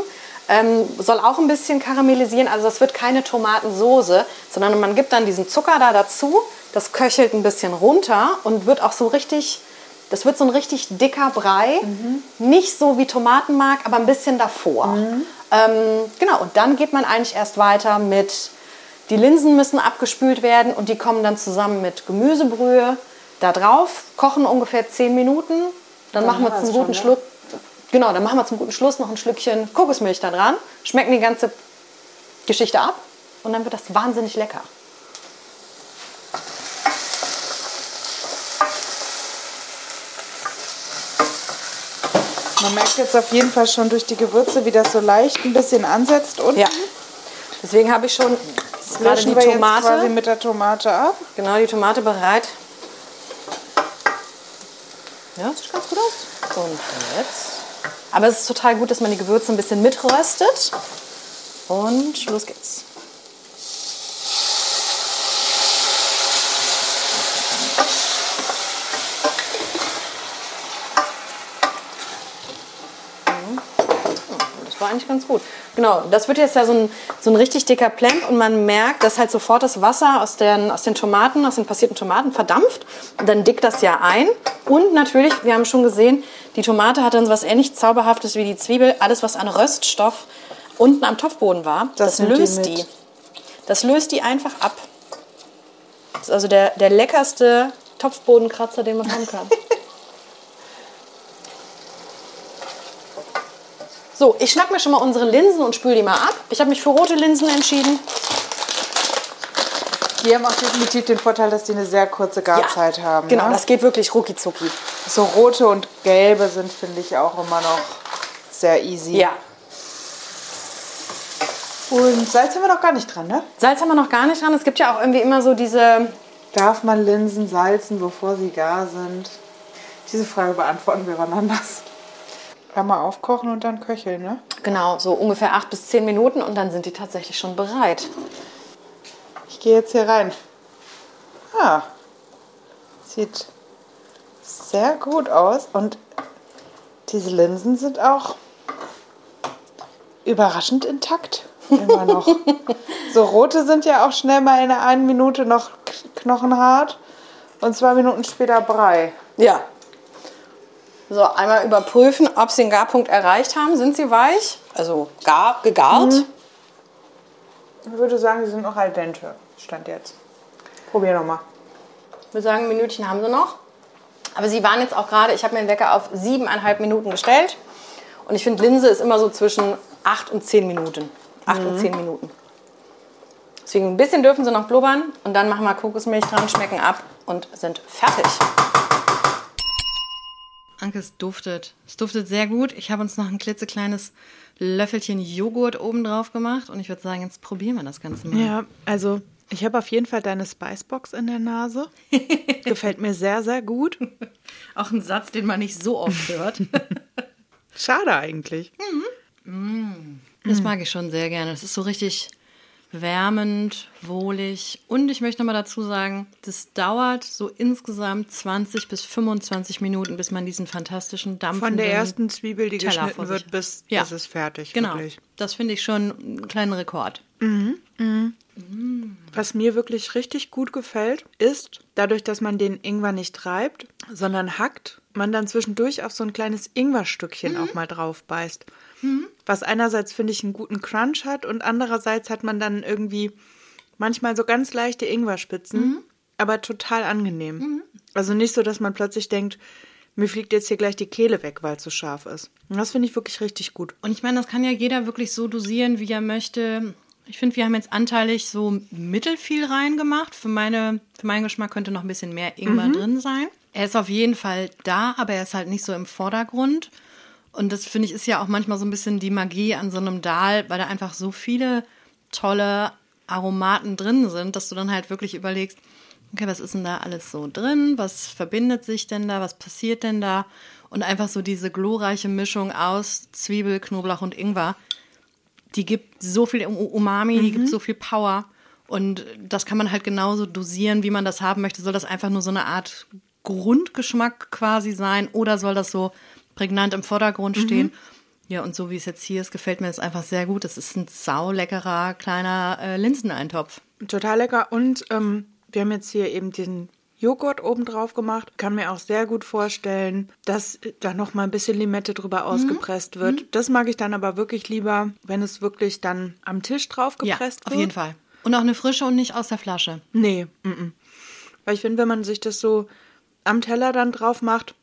ähm, soll auch ein bisschen karamellisieren. Also das wird keine Tomatensoße, sondern man gibt dann diesen Zucker da dazu. Das köchelt ein bisschen runter und wird auch so richtig, das wird so ein richtig dicker Brei. Nicht so wie Tomatenmark, aber ein bisschen davor. Ähm, genau, und dann geht man eigentlich erst weiter mit, die Linsen müssen abgespült werden und die kommen dann zusammen mit Gemüsebrühe da drauf, kochen ungefähr 10 Minuten. Dann machen wir zum guten schon? Schluck Genau, dann machen wir zum guten Schluss noch ein Schlückchen Kokosmilch da dran, schmecken die ganze Geschichte ab und dann wird das wahnsinnig lecker. Man merkt jetzt auf jeden Fall schon durch die Gewürze, wie das so leicht ein bisschen ansetzt unten. Ja. Deswegen habe ich schon gerade die wir jetzt quasi Tomate, mit der Tomate ab. genau die Tomate bereit. Ja, das sieht ganz gut aus. Und jetzt. Aber es ist total gut, dass man die Gewürze ein bisschen mitröstet. Und los geht's. Das war eigentlich ganz gut. Genau, das wird jetzt ja so ein, so ein richtig dicker Plemp und man merkt, dass halt sofort das Wasser aus den, aus den Tomaten, aus den passierten Tomaten verdampft. Und dann dickt das ja ein. Und natürlich, wir haben schon gesehen, die Tomate hat dann so was ähnlich Zauberhaftes wie die Zwiebel. Alles, was an Röststoff unten am Topfboden war, das, Das die löst mit. die. Das löst die einfach ab. Das ist also der, der leckerste Topfbodenkratzer, den man haben kann. So, ich schnapp mir schon mal unsere Linsen und spül die mal ab. Ich habe mich für rote Linsen entschieden. Die haben auch definitiv den Vorteil, dass die eine sehr kurze Garzeit haben. Genau, ne? das geht wirklich rucki zucki. So rote und gelbe sind, finde ich, auch immer noch sehr easy. Ja. Und Salz haben wir noch gar nicht dran, ne? Salz haben wir noch gar nicht dran. Es gibt ja auch irgendwie immer so diese. Darf man Linsen salzen, bevor sie gar sind? Diese Frage beantworten wir wann anders. Einmal aufkochen und dann köcheln, ne? Genau, so ungefähr acht bis zehn Minuten und dann sind die tatsächlich schon bereit. Ich gehe jetzt hier rein. Ah, sieht sehr gut aus und diese Linsen sind auch überraschend intakt. Immer noch. so rote sind ja auch schnell mal in einer einen Minute noch knochenhart und zwei Minuten später Brei. Ja. So, einmal überprüfen, ob sie den Garpunkt erreicht haben. Sind sie weich? Also gar, gegart? Ich würde sagen, sie sind noch al dente. Stand jetzt. Probier nochmal. Ich würde sagen, ein Minütchen haben sie noch. Aber sie waren jetzt auch gerade, ich habe mir den Wecker auf siebeneinhalb Minuten gestellt. Und ich finde, Linse ist immer so zwischen acht und zehn Minuten. Acht und zehn Minuten. Deswegen ein bisschen dürfen sie noch blubbern. Und dann machen wir Kokosmilch dran, schmecken ab und sind fertig. Anke, es duftet. Es duftet sehr gut. Ich habe uns noch ein klitzekleines Löffelchen Joghurt oben drauf gemacht. Und ich würde sagen, jetzt probieren wir das Ganze mal. Ja, also ich habe auf jeden Fall deine Spicebox in der Nase. Gefällt mir sehr, sehr gut. Auch ein Satz, den man nicht so oft hört. Schade eigentlich. Das mag ich schon sehr gerne. Das ist so richtig wärmend, wohlig. Und ich möchte noch mal dazu sagen, das dauert so insgesamt 20 bis 25 Minuten, bis man diesen fantastischen Dampf Von der ersten Zwiebel, die Teller geschnitten wird, bis Ja. es fertig. Genau. Wirklich. Das finde ich schon einen kleinen Rekord. Was mir wirklich richtig gut gefällt, ist, dadurch, dass man den Ingwer nicht reibt, sondern hackt, man dann zwischendurch auf so ein kleines Ingwerstückchen auch mal drauf beißt. Was einerseits, finde ich, einen guten Crunch hat und andererseits hat man dann irgendwie manchmal so ganz leichte Ingwerspitzen, aber total angenehm. Also nicht so, dass man plötzlich denkt, mir fliegt jetzt hier gleich die Kehle weg, weil es so scharf ist. Und das finde ich wirklich richtig gut. Und ich meine, das kann ja jeder wirklich so dosieren, wie er möchte. Ich finde, wir haben jetzt anteilig so mittelfiel reingemacht. Für, meine, für meinen Geschmack könnte noch ein bisschen mehr Ingwer drin sein. Er ist auf jeden Fall da, aber er ist halt nicht so im Vordergrund. Und das finde ich ist ja auch manchmal so ein bisschen die Magie an so einem Dahl, weil da einfach so viele tolle Aromaten drin sind, dass du dann halt wirklich überlegst, okay, was ist denn da alles so drin? Was verbindet sich denn da? Was passiert denn da? Und einfach so diese glorreiche Mischung aus Zwiebel, Knoblauch und Ingwer, die gibt so viel Umami, die gibt so viel Power. Und das kann man halt genauso dosieren, wie man das haben möchte. Soll das einfach nur so eine Art Grundgeschmack quasi sein oder soll das so prägnant im Vordergrund stehen? Ja, und so wie es jetzt hier ist, gefällt mir das einfach sehr gut. Das ist ein sauleckerer kleiner äh, Linseneintopf. Total lecker. Und ähm, wir haben jetzt hier eben diesen Joghurt oben drauf gemacht. Kann mir auch sehr gut vorstellen, dass da noch mal ein bisschen Limette drüber ausgepresst wird. Das mag ich dann aber wirklich lieber, wenn es wirklich dann am Tisch drauf Ja, gepresst auf wird. jeden Fall. Und auch eine frische und nicht aus der Flasche. Nee, mm -mm. weil ich finde, wenn man sich das so am Teller dann drauf macht,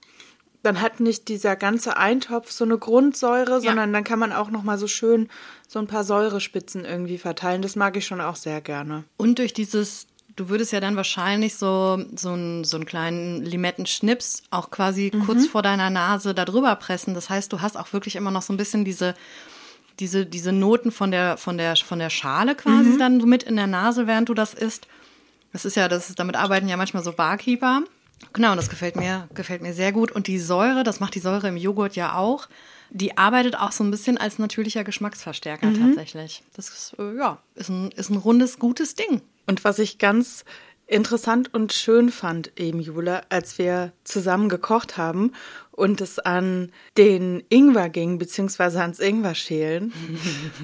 dann hat nicht dieser ganze Eintopf so eine Grundsäure, sondern dann kann man auch noch mal so schön so ein paar Säurespitzen irgendwie verteilen. Das mag ich schon auch sehr gerne. Und durch dieses, du würdest ja dann wahrscheinlich so, so, einen, so einen kleinen Limettenschnips auch quasi kurz vor deiner Nase da drüber pressen. Das heißt, du hast auch wirklich immer noch so ein bisschen diese, diese, diese Noten von der, von der, von der Schale quasi dann so mit in der Nase, während du das isst. Das ist ja, das ist, damit arbeiten ja manchmal so Barkeeper. Genau, und das gefällt mir, gefällt mir sehr gut. Und die Säure, das macht die Säure im Joghurt ja auch, Die arbeitet auch so ein bisschen als natürlicher Geschmacksverstärker mhm. tatsächlich. Das ist, äh, ja, ist ein, ist ein rundes, gutes Ding. Und was ich ganz interessant und schön fand eben, Jule, als wir zusammen gekocht haben und es an den Ingwer ging, beziehungsweise ans Ingwer-Schälen,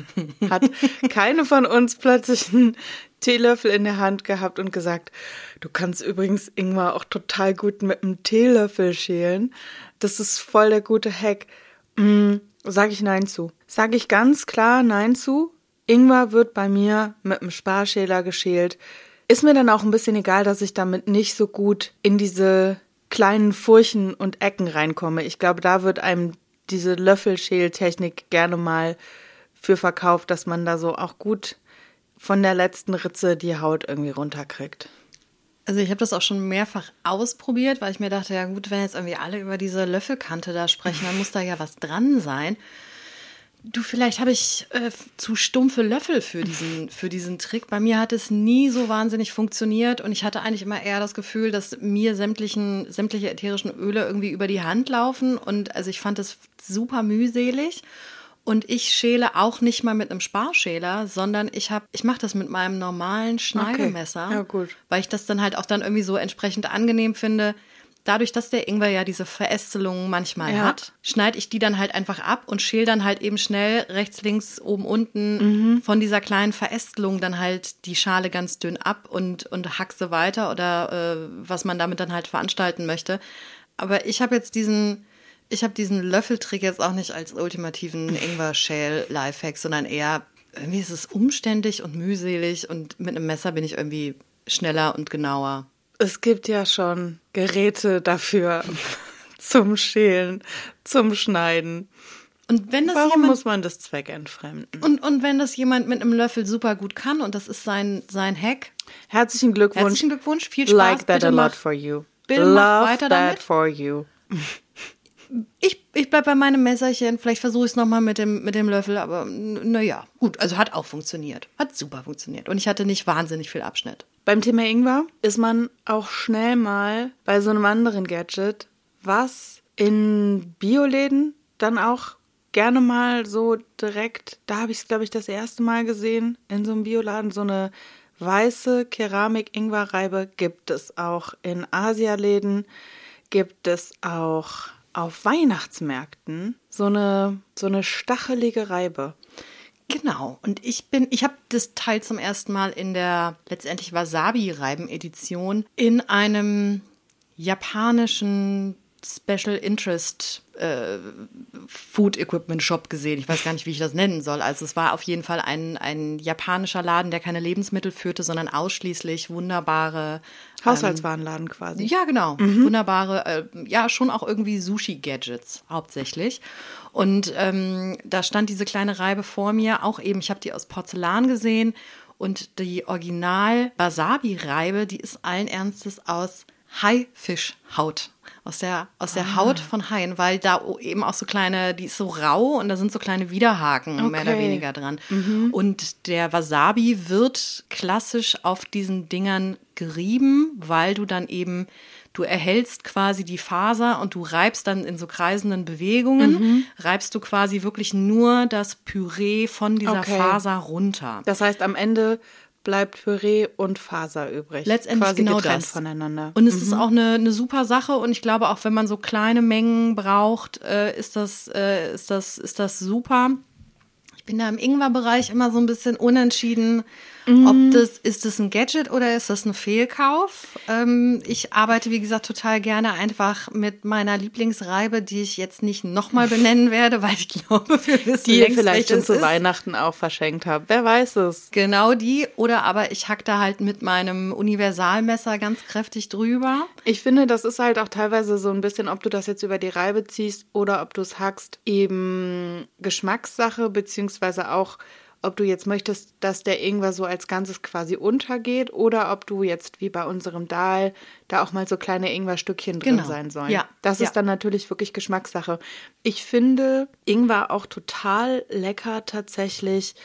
hat keine von uns plötzlich einen Teelöffel in der Hand gehabt und gesagt, du kannst übrigens Ingwer auch total gut mit einem Teelöffel schälen. Das ist voll der gute Hack. Mm, sag ich Nein zu. Sag ich ganz klar Nein zu. Ingwer wird bei mir mit einem Sparschäler geschält. Ist mir dann auch ein bisschen egal, dass ich damit nicht so gut in diese kleinen Furchen und Ecken reinkomme. Ich glaube, da wird einem diese Löffelschältechnik gerne mal für verkauft, dass man da so auch gut von der letzten Ritze die Haut irgendwie runterkriegt. Also ich habe das auch schon mehrfach ausprobiert, weil ich mir dachte, ja gut, wenn jetzt irgendwie alle über diese Löffelkante da sprechen, dann muss da ja was dran sein. Du, vielleicht habe ich äh, zu stumpfe Löffel für diesen, für diesen Trick. Bei mir hat es nie so wahnsinnig funktioniert und ich hatte eigentlich immer eher das Gefühl, dass mir sämtlichen, sämtliche ätherischen Öle irgendwie über die Hand laufen und also ich fand es super mühselig. Und ich schäle auch nicht mal mit einem Sparschäler, sondern ich habe, ich mache das mit meinem normalen Schneidemesser, okay. ja, gut. weil ich das dann halt auch dann irgendwie so entsprechend angenehm finde dadurch, dass der Ingwer ja diese Verästelungen manchmal ja. hat, schneide ich die dann halt einfach ab und schäle dann halt eben schnell rechts, links, oben, unten mhm. von dieser kleinen Verästelung dann halt die Schale ganz dünn ab und, und hackse weiter oder äh, was man damit dann halt veranstalten möchte. Aber ich habe jetzt diesen, ich habe diesen Löffeltrick jetzt auch nicht als ultimativen Ingwer-Schäl-Lifehack, sondern eher, irgendwie ist es umständlich und mühselig und mit einem Messer bin ich irgendwie schneller und genauer. Es gibt ja schon Geräte dafür zum Schälen, zum Schneiden. Und wenn das Warum jemand, muss man das Zweck entfremden? Und, und wenn das jemand mit einem Löffel super gut kann und das ist sein, sein Hack. Herzlichen Glückwunsch. Herzlichen Glückwunsch. Viel Spaß. Like that bitte a lot mach, for you. Bitte Love weiter that damit. for you. Ich, ich bleib bei meinem Messerchen. Vielleicht versuche ich es nochmal mit dem, mit dem Löffel, aber naja, gut. Also hat auch funktioniert. Hat super funktioniert. Und ich hatte nicht wahnsinnig viel Abschnitt. Beim Thema Ingwer ist man auch schnell mal bei so einem anderen Gadget, was in Bioläden dann auch gerne mal so direkt, da habe ich es, glaube ich, das erste Mal gesehen, in so einem Bioladen, so eine weiße Keramik-Ingwer-Reibe gibt es auch in Asialäden, gibt es auch auf Weihnachtsmärkten so eine, so eine stachelige Reibe. Genau. Und ich bin, ich habe das Teil zum ersten Mal in der letztendlich Wasabi-Reiben-Edition in einem japanischen Special Interest äh, Food Equipment Shop gesehen. Ich weiß gar nicht, wie ich das nennen soll. Also es war auf jeden Fall ein, ein japanischer Laden, der keine Lebensmittel führte, sondern ausschließlich wunderbare ähm, Haushaltswarenladen quasi. Ja, genau. Mhm. Wunderbare, äh, ja, schon auch irgendwie Sushi-Gadgets hauptsächlich. Und ähm, da stand diese kleine Reibe vor mir, auch eben, ich habe die aus Porzellan gesehen und die Original Wasabi-Reibe, die ist allen Ernstes aus Haifischhaut aus der, aus der ah. Haut von Haien, weil da eben auch so kleine, die ist so rau und da sind so kleine Widerhaken okay. mehr oder weniger dran. Mhm. Und der Wasabi wird klassisch auf diesen Dingern gerieben, weil du dann eben du erhältst quasi die Faser und du reibst dann in so kreisenden Bewegungen, mhm. reibst du quasi wirklich nur das Püree von dieser okay. Faser runter. Das heißt, am Ende bleibt Püree und Faser übrig. Letztendlich Quasi genau das. voneinander. Und es mhm. ist auch eine, eine super Sache und ich glaube auch, wenn man so kleine Mengen braucht, äh, ist das äh, ist das ist das super. Ich bin da im Ingwer-Bereich immer so ein bisschen unentschieden. Ob das, ist das ein Gadget oder ist das ein Fehlkauf? Ähm, ich arbeite, wie gesagt, total gerne einfach mit meiner Lieblingsreibe, die ich jetzt nicht nochmal benennen werde, weil ich glaube, wir wissen Die ihr vielleicht schon zu ist. Weihnachten auch verschenkt habt. Wer weiß es? Genau die. Oder aber ich hack da halt mit meinem Universalmesser ganz kräftig drüber. Ich finde, das ist halt auch teilweise so ein bisschen, ob du das jetzt über die Reibe ziehst oder ob du es hackst, eben Geschmackssache, beziehungsweise auch ob du jetzt möchtest, dass der Ingwer so als Ganzes quasi untergeht oder ob du jetzt wie bei unserem Dahl da auch mal so kleine Ingwerstückchen drin genau. sein sollen. Ja. Das ja. ist dann natürlich wirklich Geschmackssache. Ich finde Ingwer auch total lecker tatsächlich,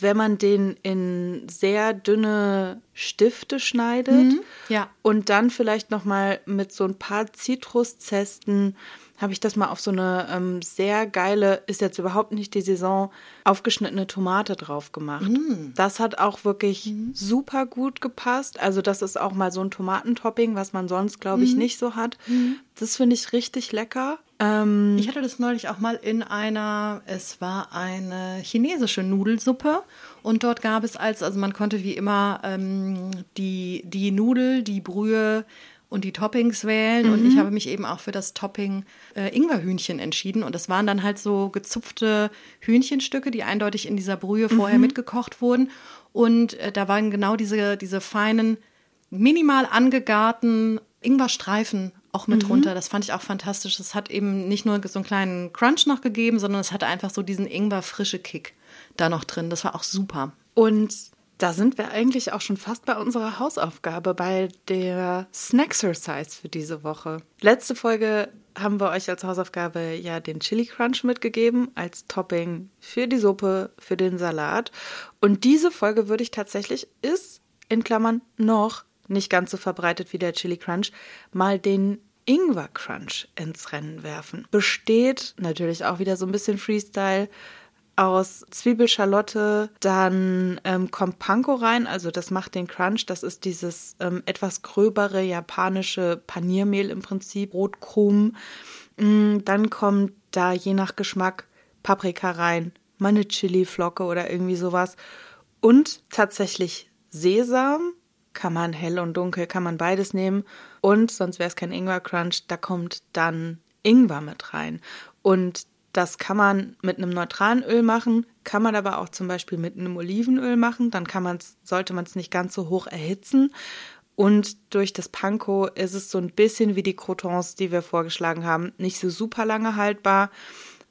wenn man den in sehr dünne Stifte schneidet mhm. ja. und dann vielleicht noch mal mit so ein paar Zitruszersten habe ich das mal auf so eine ähm, sehr geile, ist jetzt überhaupt nicht die Saison, aufgeschnittene Tomate drauf gemacht. Mm. Das hat auch wirklich mm. super gut gepasst. Also das ist auch mal so ein Tomatentopping, was man sonst, glaube ich, mm. nicht so hat. Mm. Das finde ich richtig lecker. Ähm, ich hatte das neulich auch mal in einer, es war eine chinesische Nudelsuppe und dort gab es als, also man konnte wie immer ähm, die, die Nudel, die Brühe und die Toppings wählen. Mhm. Und ich mhm. habe mich eben auch für das Topping äh, Ingwerhühnchen entschieden. Und das waren dann halt so gezupfte Hühnchenstücke, die eindeutig in dieser Brühe vorher mhm. mitgekocht wurden. Und äh, da waren genau diese, diese feinen, minimal angegarten Ingwerstreifen auch mit mhm. drunter. Das fand ich auch fantastisch. Es hat eben nicht nur so einen kleinen Crunch noch gegeben, sondern es hatte einfach so diesen Ingwer-frische Kick da noch drin. Das war auch super. Und da sind wir eigentlich auch schon fast bei unserer Hausaufgabe, bei der Snacksercise für diese Woche. Letzte Folge haben wir euch als Hausaufgabe ja den Chili Crunch mitgegeben, als Topping für die Suppe, für den Salat. Und diese Folge würde ich tatsächlich, ist in Klammern noch nicht ganz so verbreitet wie der Chili Crunch, mal den Ingwer Crunch ins Rennen werfen. Besteht natürlich auch wieder so ein bisschen Freestyle aus Zwiebelschalotte, dann ähm, kommt Panko rein, also das macht den Crunch. Das ist dieses ähm, etwas gröbere japanische Paniermehl im Prinzip, Brotkrumen. Mm, dann kommt da je nach Geschmack Paprika rein, mal eine Chili-Flocke oder irgendwie sowas. Und tatsächlich Sesam, kann man hell und dunkel, kann man beides nehmen. Und sonst wäre es kein Ingwer-Crunch, da kommt dann Ingwer mit rein. Und das kann man mit einem neutralen Öl machen, kann man aber auch zum Beispiel mit einem Olivenöl machen. Dann kann man's, sollte man es nicht ganz so hoch erhitzen. Und durch das Panko ist es so ein bisschen wie die Crotons, die wir vorgeschlagen haben, nicht so super lange haltbar.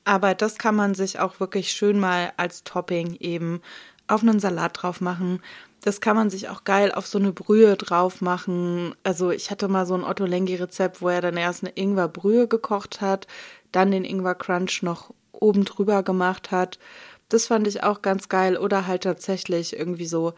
Aber das kann man sich auch wirklich schön mal als Topping eben auf einen Salat drauf machen. Das kann man sich auch geil auf so eine Brühe drauf machen. Also ich hatte mal so ein Otto Lengi Rezept, wo er dann erst eine Ingwer Brühe gekocht hat, dann den Ingwer Crunch noch oben drüber gemacht hat. Das fand ich auch ganz geil. Oder halt tatsächlich irgendwie so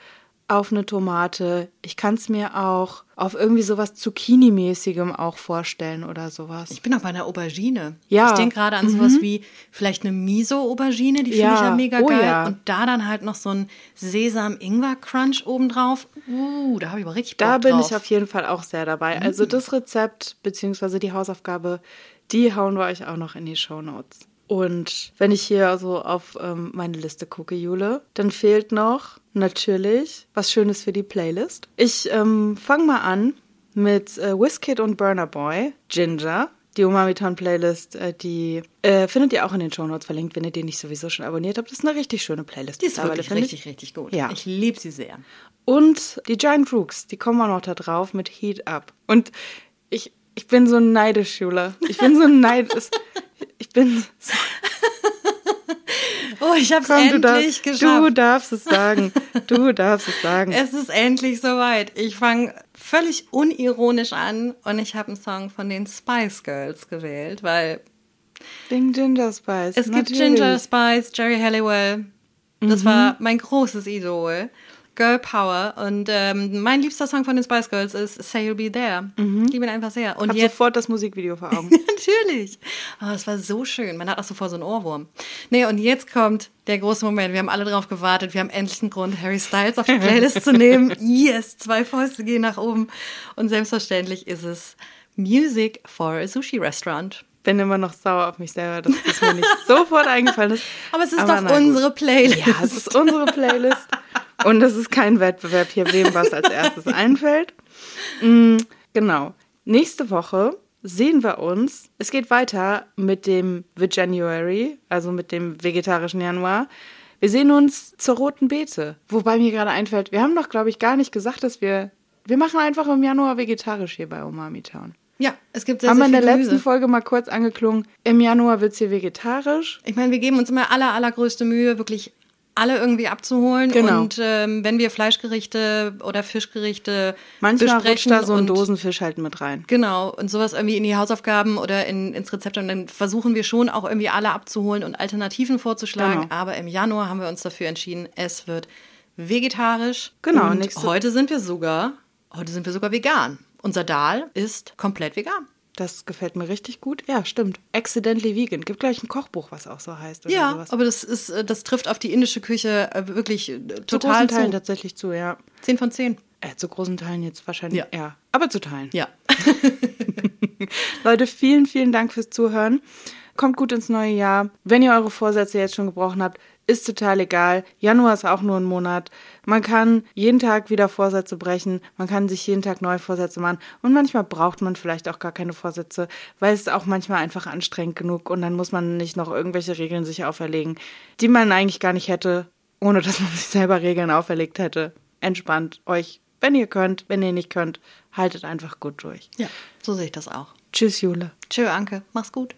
auf eine Tomate. Ich kann es mir auch auf irgendwie sowas Zucchini-mäßigem auch vorstellen oder sowas. Ich bin auch bei einer Aubergine. Ja. Ich denke gerade an mhm. sowas wie vielleicht eine Miso-Aubergine, die ja. finde ich ja mega oh, geil. Ja. Und da dann halt noch so ein Sesam-Ingwer-Crunch obendrauf. Uh, da habe ich aber richtig Bock Da bin drauf. ich auf jeden Fall auch sehr dabei. Also mhm. Also das Rezept beziehungsweise die Hausaufgabe die hauen wir euch auch noch in die Show Notes. Und wenn ich hier so auf ähm, meine Liste gucke, Jule, dann fehlt noch natürlich was Schönes für die Playlist. Ich ähm, fange mal an mit äh, Wizkid und Burner Boy, Ginger. Die Umami-Town Playlist, äh, die äh, findet ihr auch in den Show Notes verlinkt, wenn ihr die nicht sowieso schon abonniert habt. Das ist eine richtig schöne Playlist. Die ist wirklich richtig, ich. richtig gut. Ja. Ich liebe sie sehr. Und die Giant Rooks, die kommen auch noch da drauf mit Heat Up. Und ich ich bin so neidisch, Schule. Ich bin so neidisch. Ich bin so Oh, ich hab's Komm, endlich darfst, geschafft. Du darfst es sagen. Du darfst es sagen. Es ist endlich soweit. Ich fange völlig unironisch an und ich habe einen Song von den Spice Girls gewählt, weil Ding Ginger Spice. Es Natürlich. gibt Ginger Spice, Jerry Halliwell. Das mhm. war mein großes Idol. Girl Power. Und ähm, mein liebster Song von den Spice Girls ist Say You'll Be There. Mhm. Ich bin einfach sehr. Und Hab jetzt sofort das Musikvideo vor Augen. Natürlich. Oh, das war so schön. Man hat auch sofort so einen Ohrwurm. Nee, und jetzt kommt der große Moment. Wir haben alle drauf gewartet. Wir haben endlich einen Grund, Harry Styles auf die Playlist zu nehmen. Yes, zwei Fäuste gehen nach oben. Und selbstverständlich ist es Music for a Sushi Restaurant bin immer noch sauer auf mich selber, dass das mir nicht sofort eingefallen ist. Aber es ist Aber doch unsere Playlist. Ja, es ist unsere Playlist. Und es ist kein Wettbewerb hier, wem was als erstes einfällt. Mhm, genau. Nächste Woche sehen wir uns. Es geht weiter mit dem January, also mit dem vegetarischen Januar. Wir sehen uns zur Roten Beete. Wobei mir gerade einfällt, wir haben doch, glaube ich, gar nicht gesagt, dass wir. Wir machen einfach im Januar vegetarisch hier bei Umami Town. Ja, es gibt sehr, Haben wir in der letzten Folge mal kurz angeklungen. Im Januar wird es hier vegetarisch. Ich meine, wir geben uns immer aller, allergrößte Mühe, wirklich alle irgendwie abzuholen. Genau. Und ähm, wenn wir Fleischgerichte oder Fischgerichte Manchmal rutscht da so ein Dosenfisch halt mit rein. Genau. Und sowas irgendwie in die Hausaufgaben oder in, ins Rezept. Und dann versuchen wir schon auch irgendwie alle abzuholen und Alternativen vorzuschlagen. Genau. Aber im Januar haben wir uns dafür entschieden, es wird vegetarisch. Genau. Und heute sind wir sogar, heute sind wir sogar vegan. Unser Dahl ist komplett vegan. Das gefällt mir richtig gut. Ja, stimmt. Accidentally Vegan. Gibt gleich ein Kochbuch, was auch so heißt. ja, sowas. aber das ist, äh, das trifft auf die indische Küche äh, wirklich äh, zu total großen Teilen zu. tatsächlich zu, ja. Zehn von zehn. Äh, zu großen Teilen jetzt wahrscheinlich, Ja. ja. Aber zu Teilen. Ja. Leute, vielen, vielen Dank fürs Zuhören. Kommt gut ins neue Jahr. Wenn ihr eure Vorsätze jetzt schon gebrochen habt, ist total egal. Januar ist auch nur ein Monat. Man kann jeden Tag wieder Vorsätze brechen. Man kann sich jeden Tag neue Vorsätze machen. Und manchmal braucht man vielleicht auch gar keine Vorsätze, weil es auch manchmal einfach anstrengend genug. Und dann muss man nicht noch irgendwelche Regeln sich auferlegen, die man eigentlich gar nicht hätte, ohne dass man sich selber Regeln auferlegt hätte. Entspannt euch, wenn ihr könnt. Wenn ihr nicht könnt, haltet einfach gut durch. Ja, so sehe ich das auch. Tschüss, Jule. Tschö, Anke. Mach's gut.